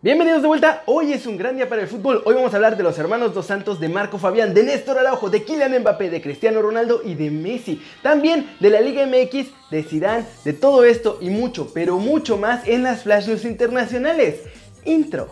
Bienvenidos de vuelta, hoy es un gran día para el fútbol, hoy vamos a hablar de los hermanos Dos Santos, de Marco Fabián, de Néstor Araujo, de Kylian Mbappé, de Cristiano Ronaldo y de Messi, también de la Liga MX, de Zidane, de todo esto y mucho, pero mucho más en las Flash News internacionales. Intro.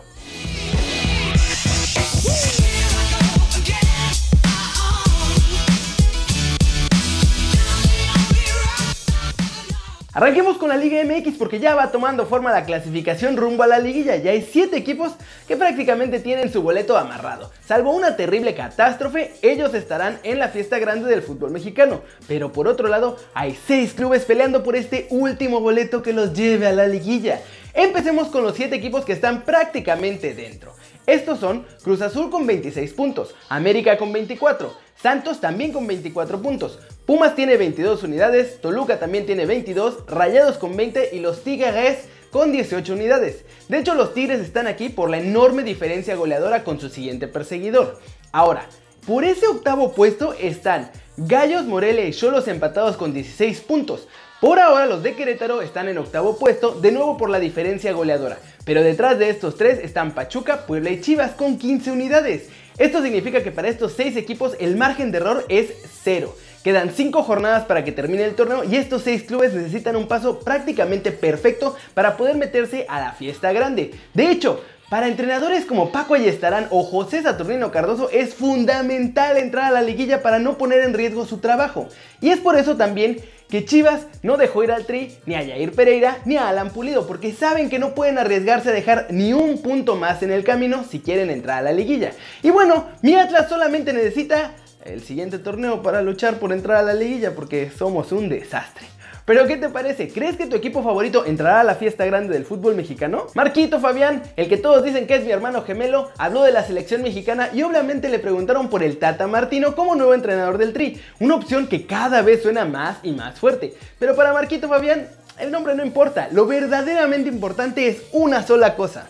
Arranquemos con la Liga MX porque ya va tomando forma la clasificación rumbo a la liguilla. Ya hay 7 equipos que prácticamente tienen su boleto amarrado. Salvo una terrible catástrofe, ellos estarán en la fiesta grande del fútbol mexicano. Pero por otro lado, hay 6 clubes peleando por este último boleto que los lleve a la liguilla. Empecemos con los 7 equipos que están prácticamente dentro. Estos son Cruz Azul con 26 puntos, América con 24, Santos también con 24 puntos, Pumas tiene 22 unidades, Toluca también tiene 22, Rayados con 20 y los Tigres con 18 unidades. De hecho, los Tigres están aquí por la enorme diferencia goleadora con su siguiente perseguidor. Ahora, por ese octavo puesto están Gallos, Morelia y Cholos empatados con 16 puntos. Por ahora los de Querétaro están en octavo puesto, de nuevo por la diferencia goleadora. Pero detrás de estos tres están Pachuca, Puebla y Chivas con 15 unidades. Esto significa que para estos 6 equipos el margen de error es cero. Quedan 5 jornadas para que termine el torneo y estos 6 clubes necesitan un paso prácticamente perfecto para poder meterse a la fiesta grande. De hecho, para entrenadores como Paco Ayestarán o José Saturnino Cardoso es fundamental entrar a la liguilla para no poner en riesgo su trabajo. Y es por eso también que Chivas no dejó ir al Tri, ni a Jair Pereira, ni a Alan Pulido, porque saben que no pueden arriesgarse a dejar ni un punto más en el camino si quieren entrar a la liguilla. Y bueno, mi Atlas solamente necesita el siguiente torneo para luchar por entrar a la liguilla, porque somos un desastre. Pero ¿qué te parece? ¿Crees que tu equipo favorito entrará a la fiesta grande del fútbol mexicano? Marquito Fabián, el que todos dicen que es mi hermano gemelo, habló de la selección mexicana y obviamente le preguntaron por el Tata Martino como nuevo entrenador del Tri, una opción que cada vez suena más y más fuerte. Pero para Marquito Fabián, el nombre no importa, lo verdaderamente importante es una sola cosa.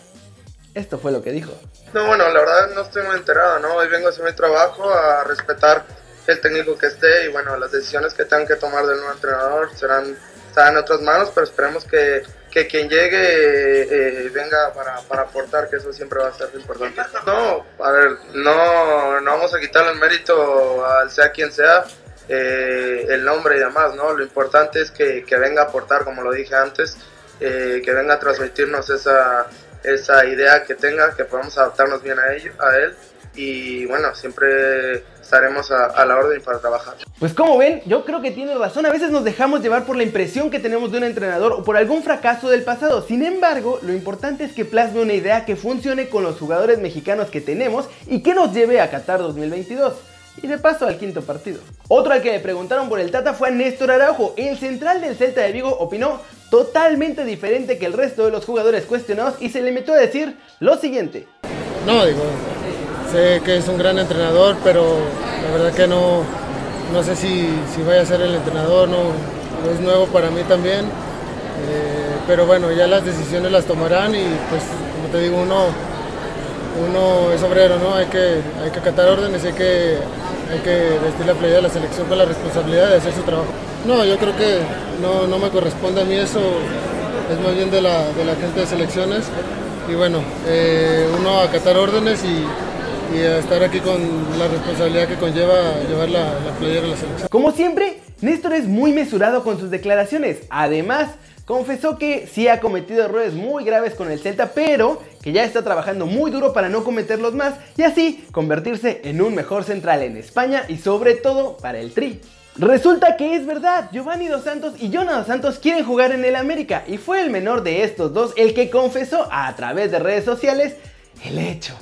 Esto fue lo que dijo. No, bueno, la verdad no estoy muy enterado, ¿no? Hoy vengo a hacer mi trabajo, a respetar el técnico que esté y bueno, las decisiones que tengan que tomar del nuevo entrenador serán, estarán en otras manos, pero esperemos que, que quien llegue eh, venga para, para, aportar, que eso siempre va a ser importante. No, a ver, no, no vamos a quitarle el mérito al sea quien sea, eh, el nombre y demás, ¿no? Lo importante es que, que venga a aportar, como lo dije antes, eh, que venga a transmitirnos esa, esa idea que tenga, que podamos adaptarnos bien a, ello, a él y bueno, siempre estaremos a, la orden para trabajar. Pues como ven, yo creo que tiene razón. A veces nos dejamos llevar por la impresión que tenemos de un entrenador o por algún fracaso del pasado. Sin embargo, lo importante es que plasme una idea que funcione con los jugadores mexicanos que tenemos y que nos lleve a Qatar 2022. Y de paso al quinto partido. Otro al que le preguntaron por el Tata fue a Néstor Araujo. El central del Celta de Vigo opinó totalmente diferente que el resto de los jugadores cuestionados y se limitó a decir lo siguiente. No, digo, Sé que es un gran entrenador, pero la verdad que no, no sé si, si vaya a ser el entrenador, no, es nuevo para mí también. Eh, pero bueno, ya las decisiones las tomarán y pues como te digo, uno, uno es obrero, ¿no? Hay que, hay que acatar órdenes, hay que, hay que vestir la playa de la selección con la responsabilidad de hacer su trabajo. No, yo creo que no, no me corresponde a mí eso, es más bien de la, de la gente de selecciones. Y bueno, eh, uno acatar órdenes y, y estar aquí con la responsabilidad que conlleva llevar la, la playera a la selección. Como siempre, Néstor es muy mesurado con sus declaraciones. Además, confesó que sí ha cometido errores muy graves con el Celta, pero que ya está trabajando muy duro para no cometerlos más y así convertirse en un mejor central en España y sobre todo para el Tri. Resulta que es verdad, Giovanni Dos Santos y Jonathan Santos quieren jugar en el América y fue el menor de estos dos el que confesó a través de redes sociales el hecho.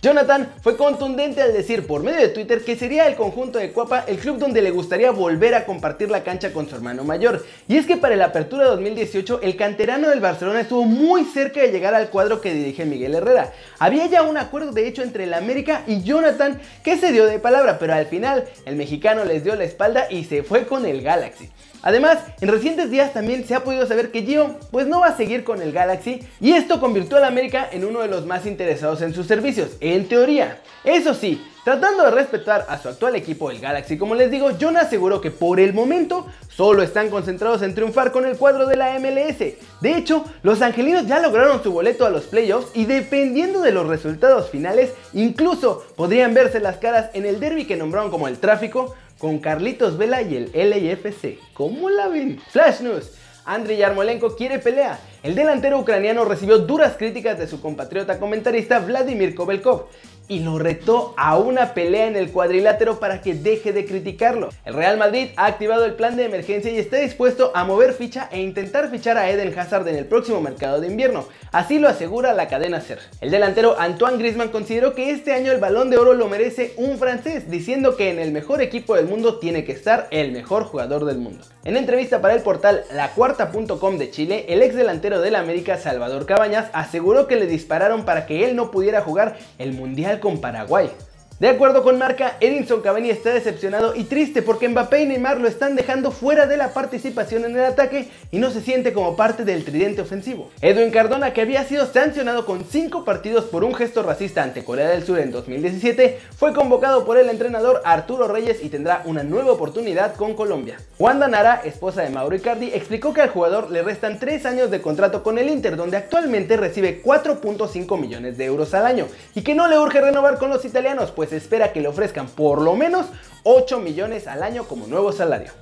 Jonathan fue contundente al decir por medio de Twitter que sería el conjunto de Cuapa el club donde le gustaría volver a compartir la cancha con su hermano mayor. Y es que para la apertura de 2018 el canterano del Barcelona estuvo muy cerca de llegar al cuadro que dirige Miguel Herrera. Había ya un acuerdo de hecho entre el América y Jonathan que se dio de palabra, pero al final el mexicano les dio la espalda y se fue con el Galaxy. Además, en recientes días también se ha podido saber que Gio pues no va a seguir con el Galaxy y esto convirtió al América en uno de los más interesados en sus servicios, en teoría. Eso sí, Tratando de respetar a su actual equipo, el Galaxy, como les digo, John aseguró que por el momento solo están concentrados en triunfar con el cuadro de la MLS. De hecho, los angelinos ya lograron su boleto a los playoffs y dependiendo de los resultados finales, incluso podrían verse las caras en el derby que nombraron como el tráfico con Carlitos Vela y el LAFC. ¿Cómo la ven? Flash News. Andriy Yarmolenko quiere pelea. El delantero ucraniano recibió duras críticas de su compatriota comentarista Vladimir Kovelkov y lo retó a una pelea en el cuadrilátero para que deje de criticarlo. El Real Madrid ha activado el plan de emergencia y está dispuesto a mover ficha e intentar fichar a Eden Hazard en el próximo mercado de invierno. Así lo asegura la cadena SER. El delantero Antoine Griezmann consideró que este año el balón de oro lo merece un francés, diciendo que en el mejor equipo del mundo tiene que estar el mejor jugador del mundo. En entrevista para el portal lacuarta.com de Chile, el ex delantero del América Salvador Cabañas aseguró que le dispararon para que él no pudiera jugar el Mundial con Paraguay. De acuerdo con Marca, Edinson Cavani está decepcionado y triste porque Mbappé y Neymar lo están dejando fuera de la participación en el ataque y no se siente como parte del tridente ofensivo. Edwin Cardona, que había sido sancionado con 5 partidos por un gesto racista ante Corea del Sur en 2017, fue convocado por el entrenador Arturo Reyes y tendrá una nueva oportunidad con Colombia. Wanda Nara, esposa de Mauro Icardi, explicó que al jugador le restan 3 años de contrato con el Inter, donde actualmente recibe 4.5 millones de euros al año, y que no le urge renovar con los italianos, pues se espera que le ofrezcan por lo menos 8 millones al año como nuevo salario.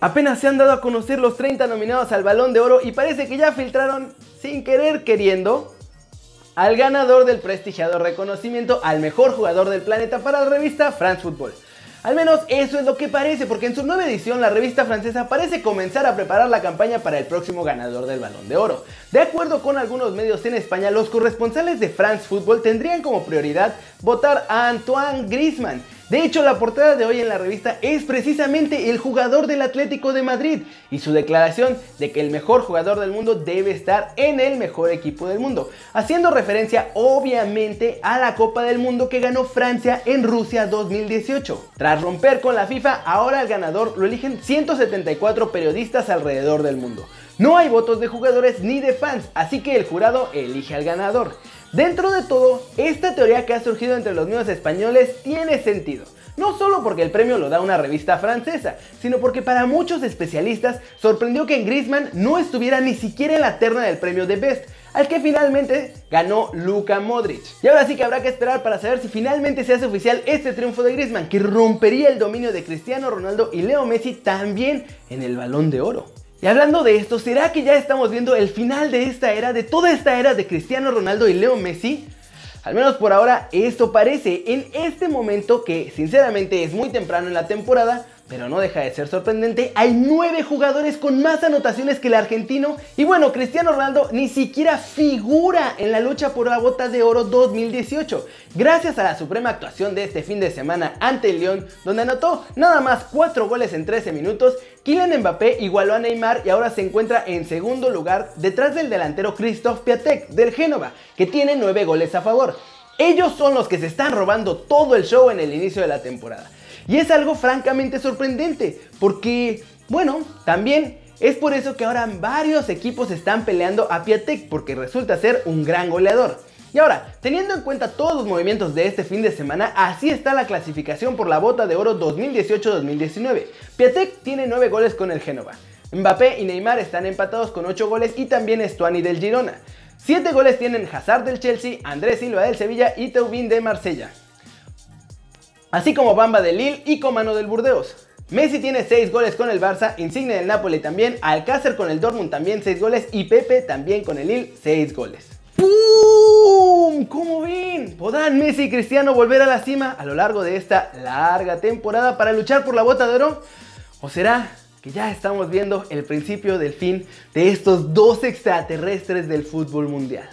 Apenas se han dado a conocer los 30 nominados al Balón de Oro y parece que ya filtraron, sin querer queriendo, al ganador del prestigiado reconocimiento al mejor jugador del planeta para la revista France Football. Al menos eso es lo que parece, porque en su nueva edición la revista francesa parece comenzar a preparar la campaña para el próximo ganador del Balón de Oro. De acuerdo con algunos medios en España, los corresponsales de France Football tendrían como prioridad votar a Antoine Griezmann, de hecho, la portada de hoy en la revista es precisamente el jugador del Atlético de Madrid y su declaración de que el mejor jugador del mundo debe estar en el mejor equipo del mundo, haciendo referencia obviamente a la Copa del Mundo que ganó Francia en Rusia 2018. Tras romper con la FIFA, ahora el ganador lo eligen 174 periodistas alrededor del mundo. No hay votos de jugadores ni de fans, así que el jurado elige al ganador. Dentro de todo, esta teoría que ha surgido entre los niños españoles tiene sentido. No solo porque el premio lo da una revista francesa, sino porque para muchos especialistas sorprendió que en Griezmann no estuviera ni siquiera en la terna del premio de Best, al que finalmente ganó Luka Modric. Y ahora sí que habrá que esperar para saber si finalmente se hace oficial este triunfo de Griezmann, que rompería el dominio de Cristiano Ronaldo y Leo Messi también en el balón de oro. Y hablando de esto, ¿será que ya estamos viendo el final de esta era, de toda esta era de Cristiano Ronaldo y Leo Messi? Al menos por ahora esto parece en este momento que sinceramente es muy temprano en la temporada, pero no deja de ser sorprendente, hay nueve jugadores con más anotaciones que el argentino. Y bueno, Cristiano Ronaldo ni siquiera figura en la lucha por la bota de oro 2018. Gracias a la suprema actuación de este fin de semana ante el León, donde anotó nada más 4 goles en 13 minutos, Kylian Mbappé igualó a Neymar y ahora se encuentra en segundo lugar detrás del delantero Christoph Piatek del Génova, que tiene 9 goles a favor. Ellos son los que se están robando todo el show en el inicio de la temporada. Y es algo francamente sorprendente, porque, bueno, también es por eso que ahora varios equipos están peleando a Piatek, porque resulta ser un gran goleador. Y ahora, teniendo en cuenta todos los movimientos de este fin de semana, así está la clasificación por la bota de oro 2018-2019. Piatek tiene 9 goles con el Génova. Mbappé y Neymar están empatados con 8 goles y también Stuani del Girona. 7 goles tienen Hazard del Chelsea, Andrés Silva del Sevilla y Teubin de Marsella así como Bamba del Lille y Comano del Burdeos. Messi tiene 6 goles con el Barça, Insigne del Napoli también, Alcácer con el Dortmund también 6 goles y Pepe también con el Lille 6 goles. ¡Pum! ¿Cómo ven? ¿Podrán Messi y Cristiano volver a la cima a lo largo de esta larga temporada para luchar por la bota de oro? ¿O será que ya estamos viendo el principio del fin de estos dos extraterrestres del fútbol mundial?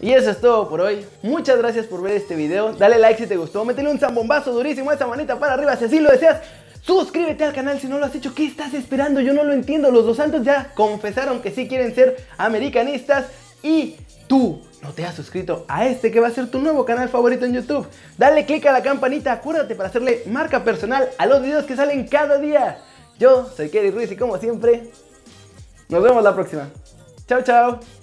Y eso es todo por hoy. Muchas gracias por ver este video. Dale like si te gustó. Métele un zambombazo durísimo esa manita para arriba si así lo deseas. Suscríbete al canal si no lo has hecho. ¿Qué estás esperando? Yo no lo entiendo. Los dos santos ya confesaron que sí quieren ser americanistas. Y tú no te has suscrito a este que va a ser tu nuevo canal favorito en YouTube. Dale click a la campanita. Acuérdate para hacerle marca personal a los videos que salen cada día. Yo soy Kerry Ruiz y como siempre, nos vemos la próxima. Chao, chao.